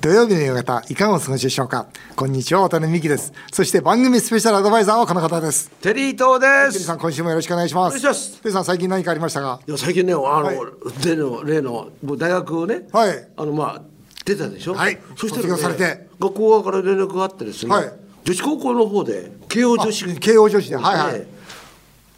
土曜日の夕方、いかがお過ごしでしょうか？こんにちは、渡辺美希です。そして番組スペシャルアドバイザーはこの方です。テリー東です。テリーさん、今週もよろしくお願いします。テリーさん、最近何かありましたか？いや最近ねあの、はい例の例のもう大学をね、はいあのまあ出たでしょ？はいそしたら、ね、されて学校側から連絡があってですね、はい女子高校の方で慶応女子慶応女子で、はいはい。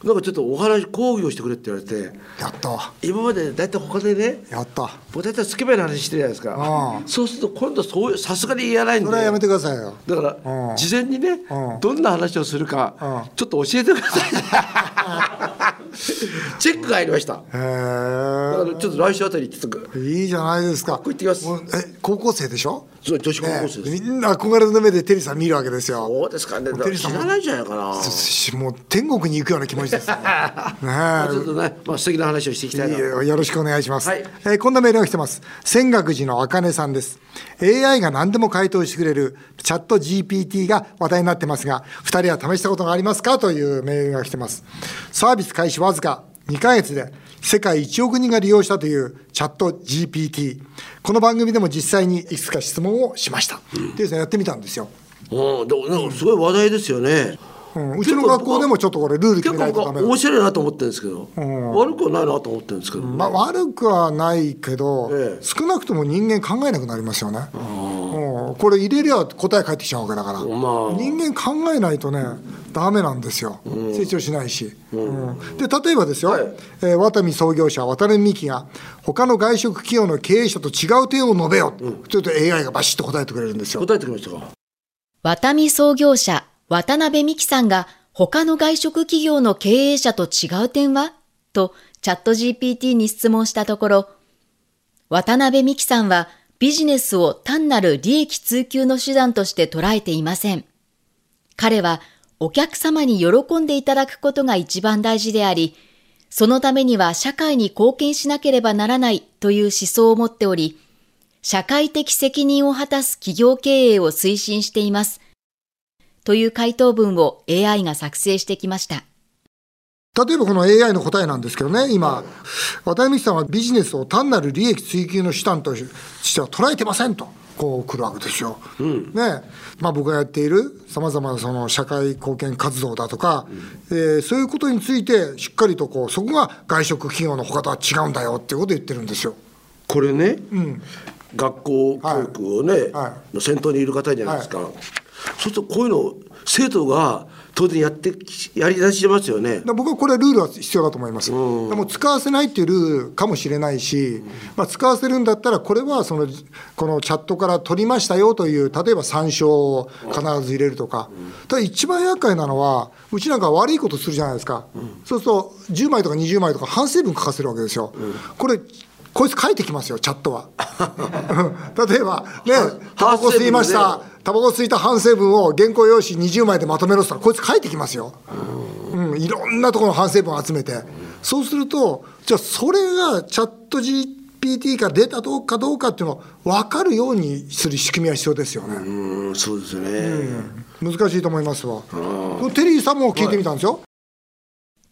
ねなんかちょっとお話講義をしてくれって言われて、やった。今まで大体他でね。やった。僕大体スケベな話してるじゃないですかああそうすると今度そうさすがに言えないんでそれはやめてくださいよ。だからうん事前にねうんどんな話をするかうんちょっと教えてください チェックが入りました。だへからちょっと来週あたりちょっとえ。いいじゃないですか。ここ行ってきます。え、高校生でしょ？そう女子高校ね生です、みんな憧れの目でテリーさん見るわけですよ。そうですかね。テリーさんも知らないんじゃないかな。しもう天国に行くような気持ちです よ。ね。まあちょっとね、まあ、素敵な話をしていきたいよろしくお願いします、はい。えーこんなメールが来てます。泉岳寺のあかねさんです。AI が何でも回答してくれるチャット GPT が話題になってますが2人は試したことがありますか？というメールが来てます。サービス開始わずか2ヶ月で世界1億人が利用したというチャット GPT この番組でも実際にいくつか質問をしました、でですねやってみたんですよ、うん、でもなんかすごい話題ですよね、うん、うちの学校でもちょっとこれルール決結めないとダメ面白いなと思ってるんですけど、悪くはないなと思ってるんですけど、まあ、悪くはないけど、ええ。少なくとも人間考えなくなりますよね。うん、これ入れりゃ答え返ってきちゃうわけだから、まあ。人間考えないとねダメなんですよ、成長しないし、うん。で例えばですよ、はい。えーワタミ創業者渡辺美樹が他の外食企業の経営者と違う点を述べよ、ちょっと AI がバシッと答えてくれるんですよ。答えてきましたか？ワタミ創業者、渡辺美樹さんが他の外食企業の経営者と違う点は？とチャット GPT に質問したところ、渡辺美樹さんはビジネスを単なる利益追求の手段として捉えていません。彼はお客様に喜んでいただくことが一番大事であり、そのためには社会に貢献しなければならないという思想を持っており、社会的責任を果たす企業経営を推進しています。という回答文を AI が作成してきました。例えばこの AI の答えなんですけどね、今、渡辺美樹さんはビジネスを単なる利益追求の手段としては捉えてませんと。こう来るわけですよ。ね。まあ、僕がやっているさまざまなその社会貢献活動だとか、えーそういうことについてしっかりとこうそこが外食企業の他とは違うんだよっていうことを言ってるんですよ。これね、学校教育をね、はの先頭にいる方じゃないですか、そうするとこういうのを生徒が当然やってきやり出しますよね僕はこれはルールは必要だと思います。でも使わせないっていうルールかもしれないし、まあ、使わせるんだったら、これはそのこのチャットから取りましたよという、例えば参照を必ず入れるとか、ただ一番厄介なのは、うちなんか悪いことするじゃないですか、そうすると10枚とか20枚とか反省文書かせるわけですよ。これこいつ書いてきますよ、チャットは。例えば、ね、タバコ吸いました、タバコ吸いた反省文を原稿用紙20枚でまとめろって言ったら、こいつ書いてきますよ。うん、いろんなところの反省文を集めて、そうすると、じゃあ、それがチャット GPT から出たどうかどうかっていうのを分かるようにする仕組みは必要ですよね。うんそうですよね、難しいと思いますわ。テリーさんも聞いてみたんですよ。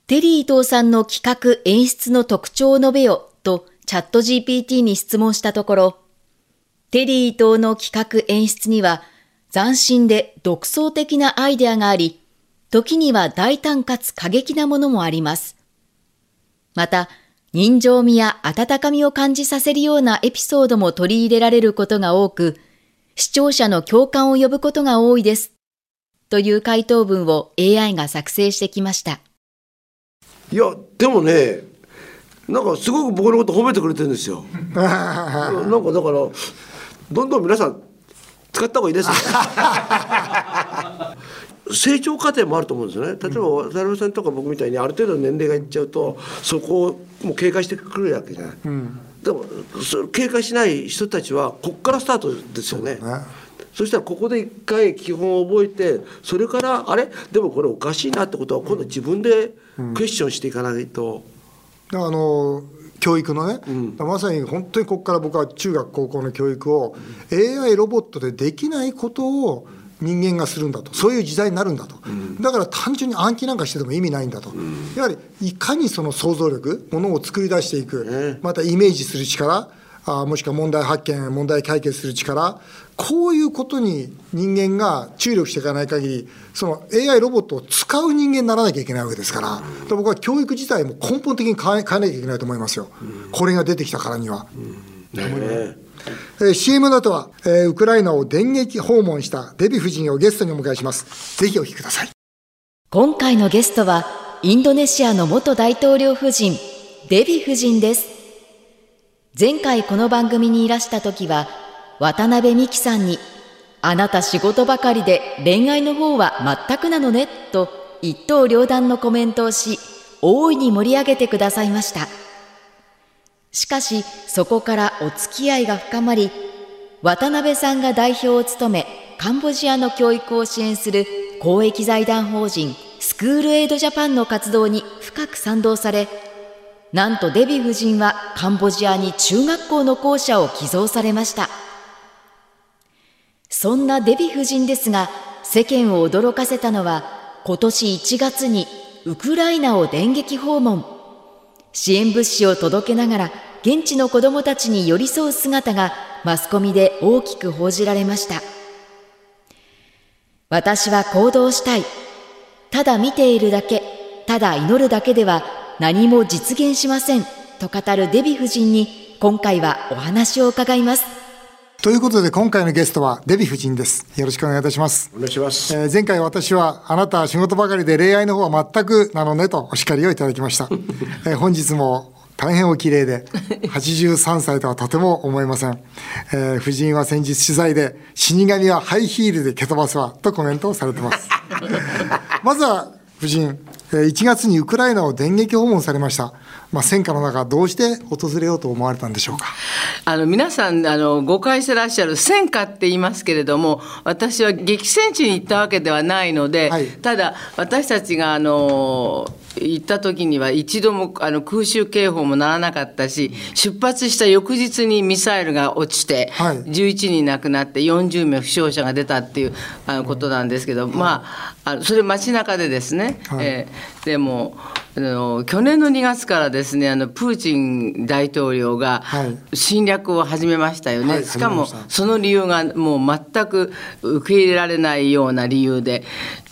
テリー伊藤さんの企画演出の特徴を述べよとチャット GPT に質問したところ、テリー伊藤の企画演出には斬新で独創的なアイデアがあり、時には大胆かつ過激なものもあります。また、人情味や温かみを感じさせるようなエピソードも取り入れられることが多く、視聴者の共感を呼ぶことが多いです。という回答文を AI が作成してきました。いやでもねなんかすごく僕のこと褒めてくれてるんですよ。なんかだからどんどん皆さん使った方がいいですよ。成長過程もあると思うんですよね。例えば渡辺さんとか僕みたいにある程度の年齢がいっちゃうとそこをもう警戒してくるわけじゃない、でもそ警戒しない人たちはこっからスタートですよね。ね。そしたらここで一回基本を覚えてそれからあれ？でもこれおかしいなってことは今度自分でクエスチョンしていかないと、だからあの教育のね、まさに本当にここから僕は中学高校の教育を AI ロボットでできないことを人間がするんだと。そういう時代になるんだと、だから単純に暗記なんかしてても意味ないんだと、やはりいかにその想像力ものを作り出していく、ねまたイメージする力あもしくは問題発見、問題解決する力、こういうことに人間が注力していかない限り、その AI ロボットを使う人間にならなきゃいけないわけですから、僕は教育自体も根本的に変え変えなきゃいけないと思いますよ、これが出てきたからには。ねえー、CM の後は、えー、ウクライナを電撃訪問したデヴィ夫人をゲストにお迎えします。ぜひお聞きください。今回のゲストは、インドネシアの元大統領夫人、デヴィ夫人です。前回この番組にいらした時は、渡辺美樹さんに、あなた仕事ばかりで恋愛の方は全くなのね、と一刀両断のコメントをし、大いに盛り上げてくださいました。しかし、そこからお付き合いが深まり、渡辺さんが代表を務め、カンボジアの教育を支援する公益財団法人スクールエイドジャパンの活動に深く賛同され、なんとデヴィ夫人はカンボジアに中学校の校舎を寄贈されました。そんなデヴィ夫人ですが、世間を驚かせたのは、今年1月にウクライナを電撃訪問。支援物資を届けながら、現地の子供たちに寄り添う姿がマスコミで大きく報じられました。私は行動したい。ただ見ているだけ、ただ祈るだけでは何も実現しませんと語るデヴィ夫人に今回はお話を伺います。ということで今回のゲストはデヴィ夫人です。よろしくお願いいたします。お願いします。えー、前回私はあなたは仕事ばかりで恋愛の方は全くなのねとお叱りをいただきました。えー、本日も大変お綺麗で、83歳とはとても思えません。えー、夫人は先日取材で、死神はハイヒールで蹴飛ばすわ、とコメントをされてます。まずは、夫人、1月にウクライナを電撃訪問されました。まあ、戦火の中、どうして訪れようと思われたんでしょうか？あの皆さんあの誤解してらっしゃる戦火って言いますけれども、私は激戦地に行ったわけではないので、はい、ただ私たちがあの行った時には一度もあの空襲警報もならなかったし出発した翌日にミサイルが落ちて、はい、11人亡くなって40名負傷者が出たっていうあのことなんですけど、まああのそれ街中でですね、はい、えー、でもあの去年の2月からですねあのプーチン大統領が侵略を始めましたよね、はい、しかもその理由がもう全く受け入れられないような理由で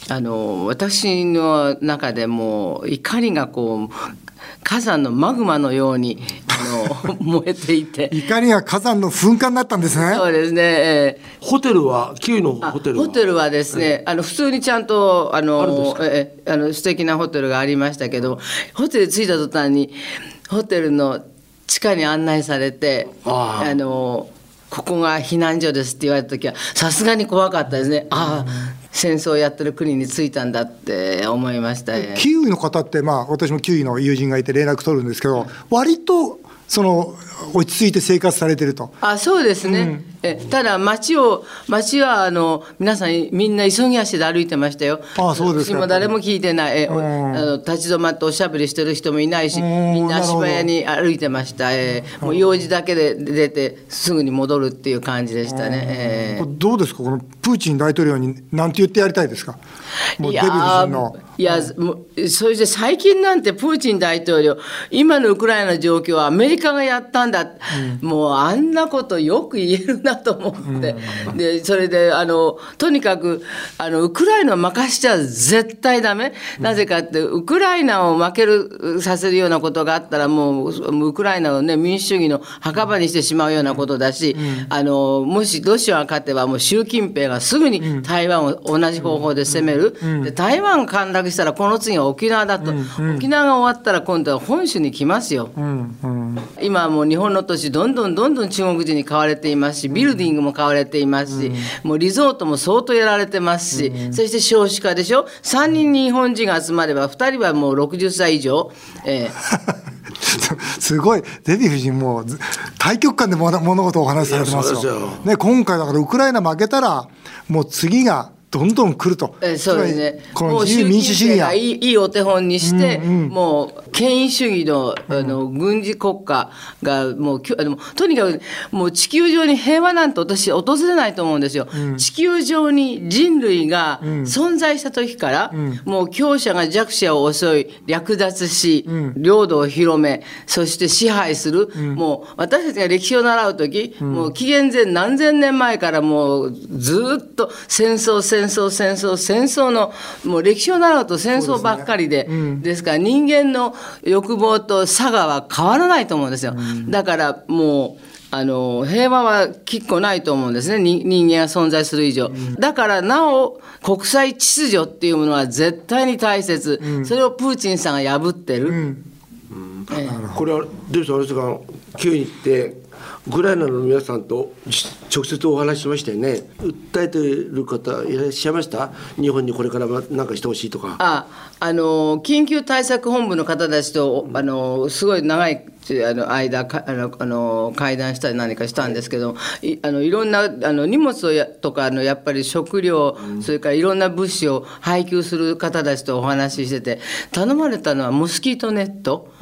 あの私の中でも怒りがこう火山のマグマのようにあの 燃えていて。怒りが火山の噴火になったんですね。そうですね、えー、ホテルはキウイのホテルは？ホテルはですね、あの普通にちゃんとあのえあの素敵なホテルがありましたけどホテル着いた途端にホテルの地下に案内されてあのここが避難所ですって言われた時はさすがに怖かったですね。ああ戦争をやってる国に着いたんだって思いました、キウイの方って、まあ、私もキウイの友人がいて連絡取るんですけど、割とその落ち着いて生活されてると。あそうですね、うん、えただ街を街はあの皆さんみんな急ぎ足で歩いてましたよ。あそうですか。誰も聞いてない。え、うん、あの立ち止まっておしゃべりしてる人もいないし、みんな足早に歩いてました。えー、もう用事だけで出てすぐに戻るっていう感じでしたね。えー、どうですか？このプーチン大統領に何て言ってやりたいですか？もうデヴィ夫の。いや、もうそれで最近なんてプーチン大統領今のウクライナの状況はアメリカがやったんだ、うん、もうあんなことよく言えるなと思って、うん、でそれであのとにかくあのウクライナを任しちゃ絶対ダメ、うん、なぜかってウクライナを負けるさせるようなことがあったらもうウクライナをね民主主義の墓場にしてしまうようなことだし、あのもしロシアが勝てばもう習近平がすぐに台湾を同じ方法で攻める、で台湾陥落したらこの次は沖縄だと、沖縄が終わったら今度は本州に来ますよ。今はもう日本の都市どんどんどんどん中国人に買われていますしビルディングも買われていますし、もうリゾートも相当やられてますし、そして少子化でしょ？3人日本人が集まれば2人はもう60歳以上。えー すごい。デヴィ夫人も対極観で物事をお話しされてますよ。ね、今回だからウクライナ負けたらもう次がどんどん来ると。えそうですね。この自由民主主義や。いいいいお手本にして、もう権威主義のあの軍事国家がもうきょでもとにかくもう地球上に平和なんて私訪れないと思うんですよ。地球上に人類が存在した時から、もう強者が弱者を襲い略奪し、領土を広めそして支配する、もう私たちが歴史を習う時、もう紀元前何千年前からもうずっと戦争戦争戦争戦争のもう歴史を習うと戦争ばっかりでですから人間の欲望と差がは変わらないと思うんですよ。だからもうあの平和はきっこないと思うんですね。に人間が存在する以上、だからなお国際秩序っていうものは絶対に大切、それをプーチンさんが破ってる、ええ。これはデビさんあれですがキーウに行ってウクライナの皆さんと直接お話ししましたよね。訴えてる方いらっしゃいました？日本にこれから何かしてほしいとか。ああの緊急対策本部の方たちとあのすごい長いあの間かあのあの会談したり何かしたんですけどいあのいろんなあの荷物をやとかのやっぱり食料、それからいろんな物資を配給する方たちとお話ししてて頼まれたのはモスキートネット、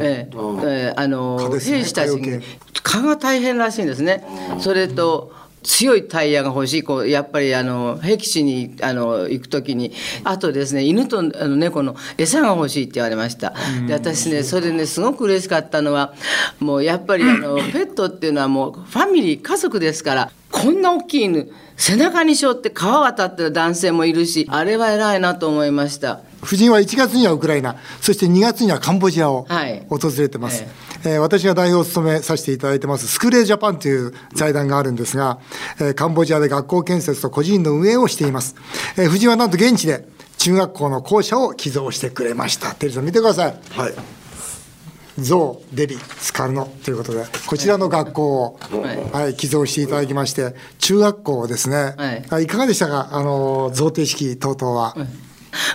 ええあの兵士たちに蚊よけ蚊が大変らしいんですね。それと強いタイヤが欲しい。こうやっぱりあの僻地にあの行く時にあとですね犬とあの猫の餌が欲しいって言われました。で私ねそれねすごく嬉しかったのはもうやっぱりあのペットっていうのはもうファミリー家族ですからこんな大きい犬背中に背負って川渡ってる男性もいるしあれは偉いなと思いました。夫人は1月にはウクライナ、そして2月にはカンボジアをはい訪れてます。ええー私が代表を務めさせていただいてます、スクレージャパンという財団があるんですが、えーカンボジアで学校建設と個人の運営をしています。えー夫人はなんと現地で中学校の校舎を寄贈してくれました。テリーさん見てください。はいゾウ、デビ、スカルノということで、こちらの学校を、はい、寄贈していただきまして、中学校ですね。はい。あいかがでしたか？あの、贈呈式等々は。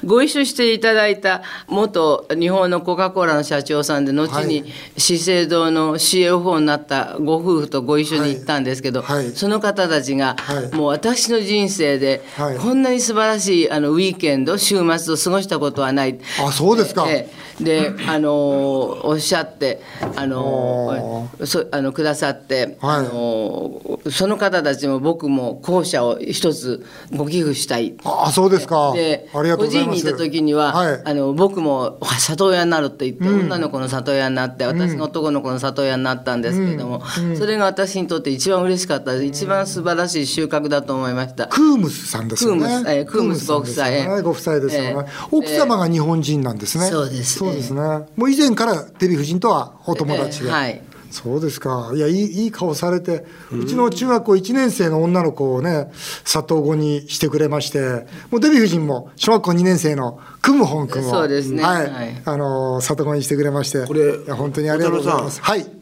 ご一緒していただいた元日本のコカ・コーラの社長さんで後に資生堂の CFO になったご夫婦とご一緒に行ったんですけど、はい。はい。その方たちが、はい。もう私の人生ではい。こんなに素晴らしいあのウィーケンド週末を過ごしたことはない。あ、そうですか。ええで、あのーおっしゃって、あのおーそあのくださって、はいあのーその方たちも僕も校舎を一つご寄付したい。あ、そうですか。でありがとうございにいた時には、はい。あの僕も里親になるって言って、女の子の里親になって私が男の子の里親になったんですけれども、それが私にとって一番嬉しかった一番素晴らしい収穫だと思いました。クームスさんですよね。クームスえークームスご夫妻ねご夫妻ですよね。ええ奥様が日本人なんですね。そうですそうですね。もう以前からデヴィ夫人とはお友達で。ええはいそうですか。いや、いい、いい顔されて、うちの中学校1年生の女の子をね、里子にしてくれまして、もうデヴィ夫人も小学校2年生のクムホン君を、そうですねはい、はいあの、里子にしてくれまして、これ本当にありがとうございます。はい。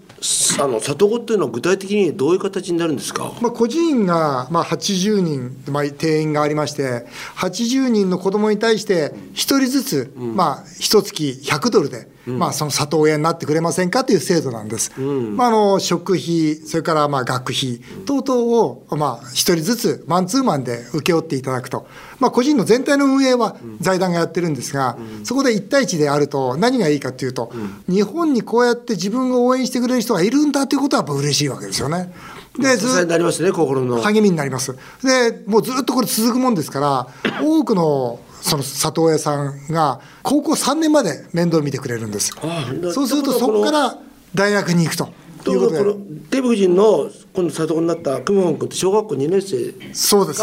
あの里子っていうのは具体的にどういう形になるんですか？まあ、個人がまあ80人、まあ、定員がありまして、80人の子供に対して、1人ずつ、まあ、1月100ドルで、まあ、その里親になってくれませんかという制度なんです。まあ、あの食費、それからまあ学費等々を、まあ、1人ずつ、マンツーマンで請け負っていただくと。まあ、個人の全体の運営は財団がやってるんですが、そこで1対1であると、何がいいかというと、日本にこうやって自分を応援してくれる人がいるんだということはやっぱ嬉しいわけですよね。でず支えになりますね心の励みになります。で、もうずっとこれ続くもんですから、多くのその里親さんが高校3年まで面倒見てくれるんです。そうするとそこから大学に行くとということで。このデヴィ夫人の今度里子になったクムホン君って小学校2年生そうです。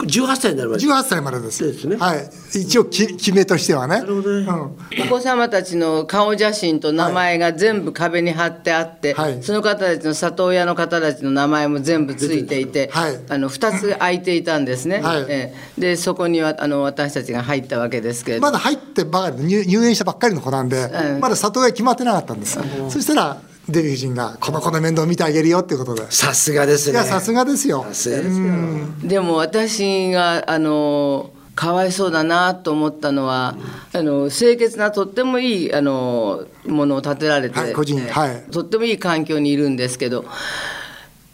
が18歳になりました18歳までです。ですねはい。一応き決めとしてはね。なるほどねうん。お子様たちの顔写真と名前が全部壁に貼ってあって、はいその方たちの里親の方たちの名前も全部ついていて、はいあの2つ空いていたんですね、はいええでそこにはあの私たちが入ったわけですけれどまだ入ってばかり入入園したばっかりの子なんで、うんまだ里親決まってなかったんです。そしたらデヴィ夫人がこの子の面倒を見てあげるよっていうことで。さすがですねいやさすがですよ。さすがですよでも私があのかわいそうだなと思ったのは、あの清潔なとってもいいあのものを建てられて、はい個人えはいとってもいい環境にいるんですけど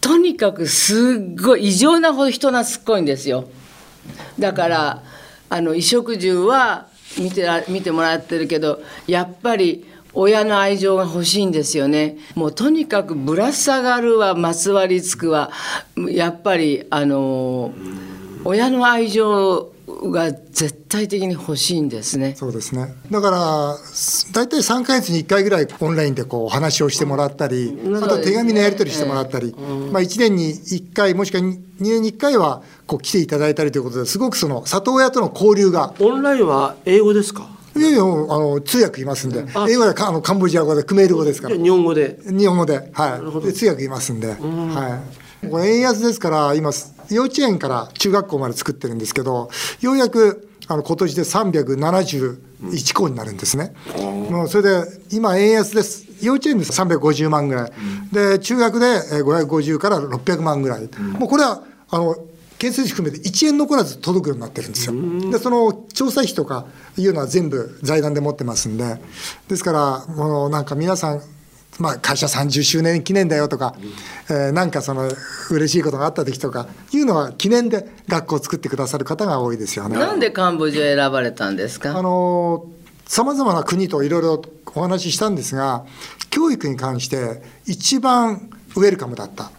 とにかくすっごい異常なほど人懐っこいんですよ。だからあの衣食住は見てら見てもらってるけどやっぱり親の愛情が欲しいんですよね。もうとにかくぶら下がるはまつわりつくはやっぱりあの親の愛情が絶対的に欲しいんですね。そうですね。だから大体3か月に1回ぐらいオンラインでこうお話をしてもらったり、あと手紙のやり取りしてもらったり、まあ1年に1回もしくは2年に1回はこう来ていただいたりということですごくその里親との交流が。オンラインは英語ですか？いやいや、あの通訳いますんで、英語であのカンボジア語で、クメール語ですから。日本語で？日本語で、はい。で通訳いますんで、はい。これ円安ですから、今、幼稚園から中学校まで作ってるんですけど、ようやく、あの今年で371校になるんですね。もうそれで、今、円安です。幼稚園で350万ぐらい。で、中学で550から600万ぐらい。もうこれは、あの、建設費含めて1円残らず届くようになってるんですよ。で、その調査費とかいうのは全部財団で持ってますんで、ですから、もうなんか皆さん、まあ、会社30周年記念だよとか、えーなんかその嬉しいことがあった時とかいうのは記念で学校を作ってくださる方が多いですよね。なんでカンボジア選ばれたんですあかのさまざまな国といろいろお話ししたんですが教育に関して一番ウェルカムだった。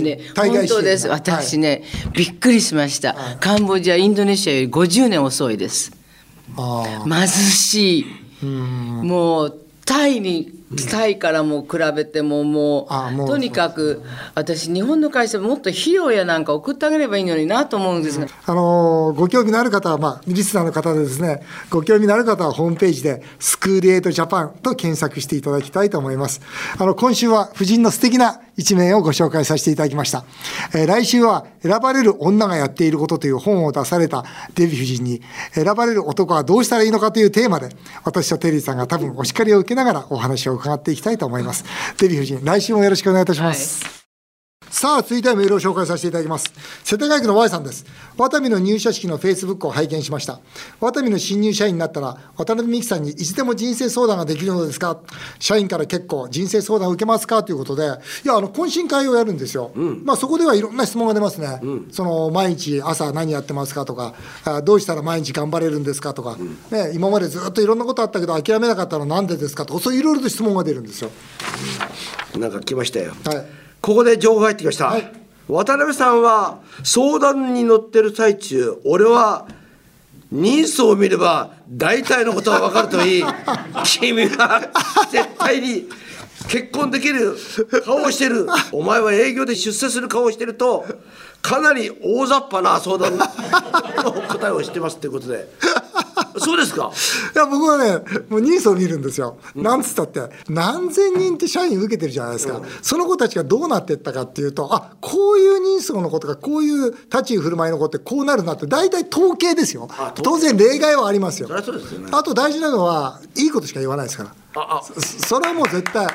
ね、本当です。が私ね、びっくりしました。カンボジア、インドネシアより50年遅いです。貧しい。もう、タイに、タイからも比べてももうとにかく私日本の会社もっと費用やなんか送ってあげればいいのになと思うんですが、あのご興味のある方は、まあ、リスナーの方でですね、ご興味のある方はホームページで、スクールエイトジャパンと検索していただきたいと思います。あの、今週は夫人の素敵な一面をご紹介させていただきました。えー来週は、選ばれる女がやっていることという本を出されたデヴィ夫人に、選ばれる男はどうしたらいいのかというテーマで、私とテリーさんが多分お叱りを受けながらお話を伺伺っていきたいと思います。デヴィ夫人、来週もよろしくお願いいたします。さあ、続いてはメールを紹介させていただきます。世田谷区の Y さんです。ワタミの入社式のフェイスブックを拝見しました。ワタミの新入社員になったら、渡辺美樹さんにいつでも人生相談ができるのですか？社員から結構人生相談を受けますか？ということで、いや、あの、懇親会をやるんですよ。まあ、そこではいろんな質問が出ますね。その、毎日朝何やってますかとか、あどうしたら毎日頑張れるんですか？とか、ね、今までずっといろんなことあったけど諦めなかったのはなんでですか？とか、そういろいろと質問が出るんですよ。なんか来ましたよ。はい。ここで情報入ってきました。はい渡辺さんは相談に乗ってる最中、俺は人相を見れば大体のことは分かるといい。君は絶対に結婚できる顔をしてる。お前は営業で出世する顔をしてると、かなり大雑把な相談の答えをしてますっていうことで。そうですか。いや僕はねもうニースを見るんですよ、なんつったって何千人って社員受けてるじゃないですか、その子たちがどうなっていったかっていうとあこういう人相の子とかこういう立ち居振る舞いの子ってこうなるなって大体統計ですよ。当然例外はありますよ。そりゃそうですよね。あと大事なのはいいことしか言わないですからああ。そそれはもう絶対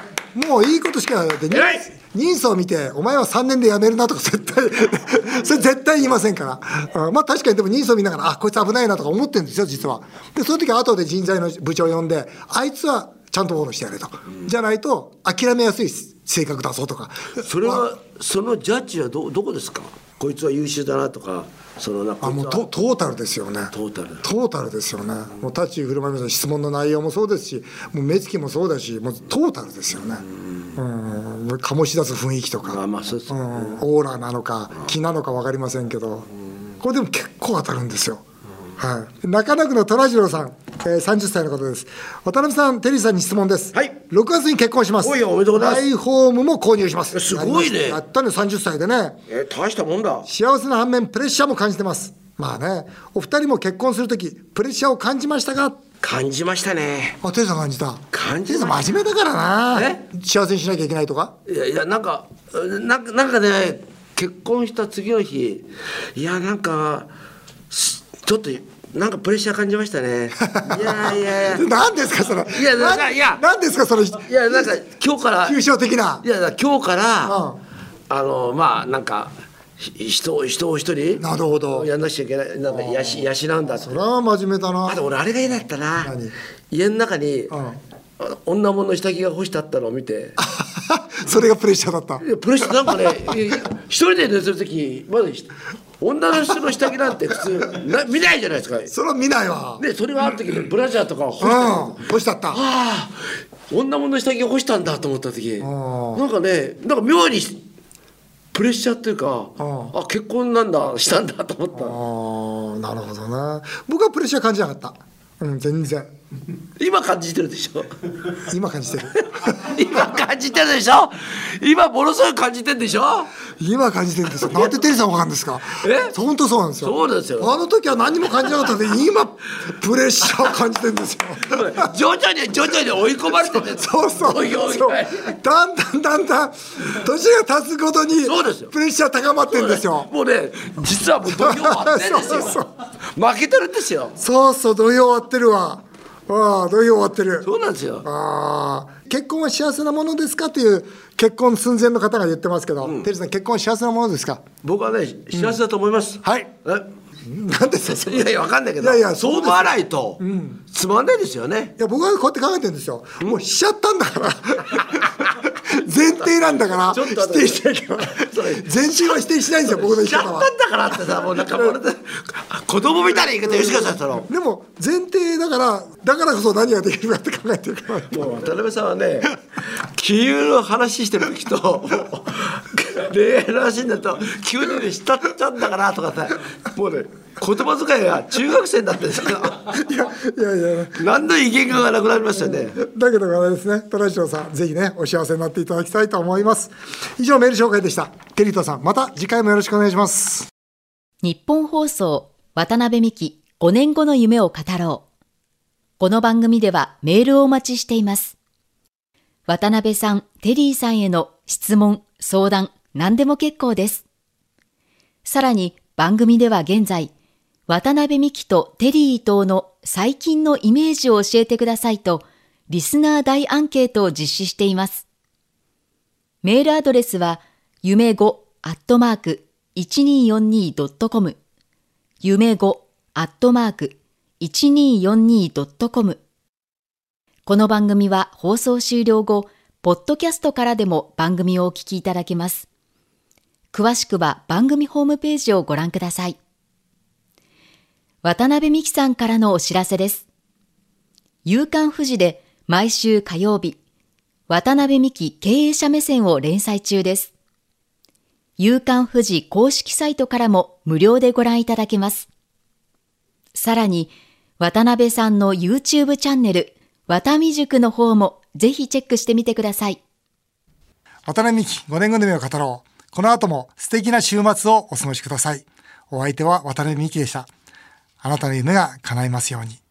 もういいことしか言わない。人相を見てお前は3年で辞めるなとか絶対 それ絶対言いませんから、うん。まあ確かにでも人相見ながらあこいつ危ないなとか思ってるんですよ実は。でその時は後で人材の部長を呼んであいつはちゃんとフォローしてやれと、じゃないと諦めやすい性格だぞとか。それはそのジャッジはどどこですか？こいつは優秀だなとかそのなあもうトトータルですよね。トータル。トータルですよね。もう立ち居振る舞いもそう質問の内容もそうですしもう目つきもそうだしもうトータルですよね。うん。醸し出す雰囲気とか。あまあそうですうねん。オーラなのか気なのか分かりませんけど。これでも結構当たるんですよ。はい、中野区の虎次郎さん、えー、30歳の方です。渡辺さんテリーさんに質問です。はい。6月に結婚します。おいおめでとうございます。ライホームも購入します。すごいね。やったね30歳でね。え大したもんだ。幸せな反面プレッシャーも感じてます。まあねお二人も結婚するときプレッシャーを感じましたか？感じましたね。あテリーさん感じた。感じテリーさん真面目だからな。え？幸せにしなきゃいけないとか？いやいやなんかなんかなんかね結婚した次の日いやなんかすちょっとなんかプレッシャー感じましたね。いやいや。いや何ですかそのいやなないや。何ですかそのいやなんか今日から抽象的な。いや今日から、うん。あのまあなんかひ人を人を一人なるほど。やんなくちゃいけないなんかやし養うんだそれは真面目だな。あと俺あれが嫌だったな。何？家の中に、ん。あの女物の下着が干してあったのを見て。それがプレッシャーだった。いやプレッシャーなんかねい一人で寝てる時まだ女の人の下着なんて普通な見ないじゃないですか。それは見ないわ。でそれがある時にブラジャーとかを干してうん干したった。ああ女物の下着を干したんだと思った時。ん。なんかねなんか妙にプレッシャーっていうかん。あ結婚なんだしたんだと思った。ああなるほどな僕はプレッシャー感じなかった。うん全然今感じてるでしょ？今感じてる。今感じてるでしょ？今ものすごい感じてるでしょ？今感じてるんですよ。なんでテリーさんわかるんですか？え？本当そうなんですよ。そうですよ。あの時は何も感じなかったんで今プレッシャーを感じてるんですよ。徐々に徐々に追い込まれててそうそうそうだんだんだんだん年が経つごとにそうですよ。プレッシャー高まってるんですよ。もうね実はもう土俵割ってんですよ。そうそう。負けてるんですよ。そうそう土俵終わってるわああ土俵終わってる。そうなんですよ。ああ結婚は幸せなものですか？という結婚寸前の方が言ってますけど、テリーさん結婚は幸せなものですか？僕はね幸せだと思います、はい。え？なんでさいやいやわかんないけどいやいやそう思わないとつまんないですよね。いや僕はこうやって考えてるんですよ、もうしちゃったんだから前提なんだから否定しないから前進は否定しないんですよ僕の生きしちゃ方はだからってさもうなんか子供みたいな言い方吉川さんしたのでも前提だからだからこそ何ができるかって考えてるから。もう渡辺さんはね金融の話してる時と恋愛の話になると急にね慕っちゃうんだからとかさもうね言葉遣いが中学生になってるんですよ。いやいやいや何の威厳がなくなりましたよね。だけどあれですね虎城さんぜひねお幸せになっていただきたいと思います。以上メール紹介でした。テリートさんまた次回もよろしくお願いします。日本放送渡辺美希5年後の夢を語ろう。この番組ではメールをお待ちしています。渡辺さん、テリーさんへの質問、相談、何でも結構です。さらに番組では現在、渡辺美希とテリー伊藤の最近のイメージを教えてくださいと、リスナー大アンケートを実施しています。メールアドレスは、夢5アットマーク 1242.com 夢5アットマーク 1242.com この番組は放送終了後、ポッドキャストからでも番組をお聞きいただけます。詳しくは番組ホームページをご覧ください。渡辺美希さんからのお知らせです。夕刊富士で毎週火曜日、渡辺美希経営者目線を連載中です。夕刊富士公式サイトからも無料でご覧いただけます。さらに、渡辺さんの YouTube チャンネル、渡美塾の方もぜひチェックしてみてください。渡辺美希5年後の夢を語ろうこの後も素敵な週末をお過ごしください。お相手は渡辺美希でした。あなたの夢が叶いますように。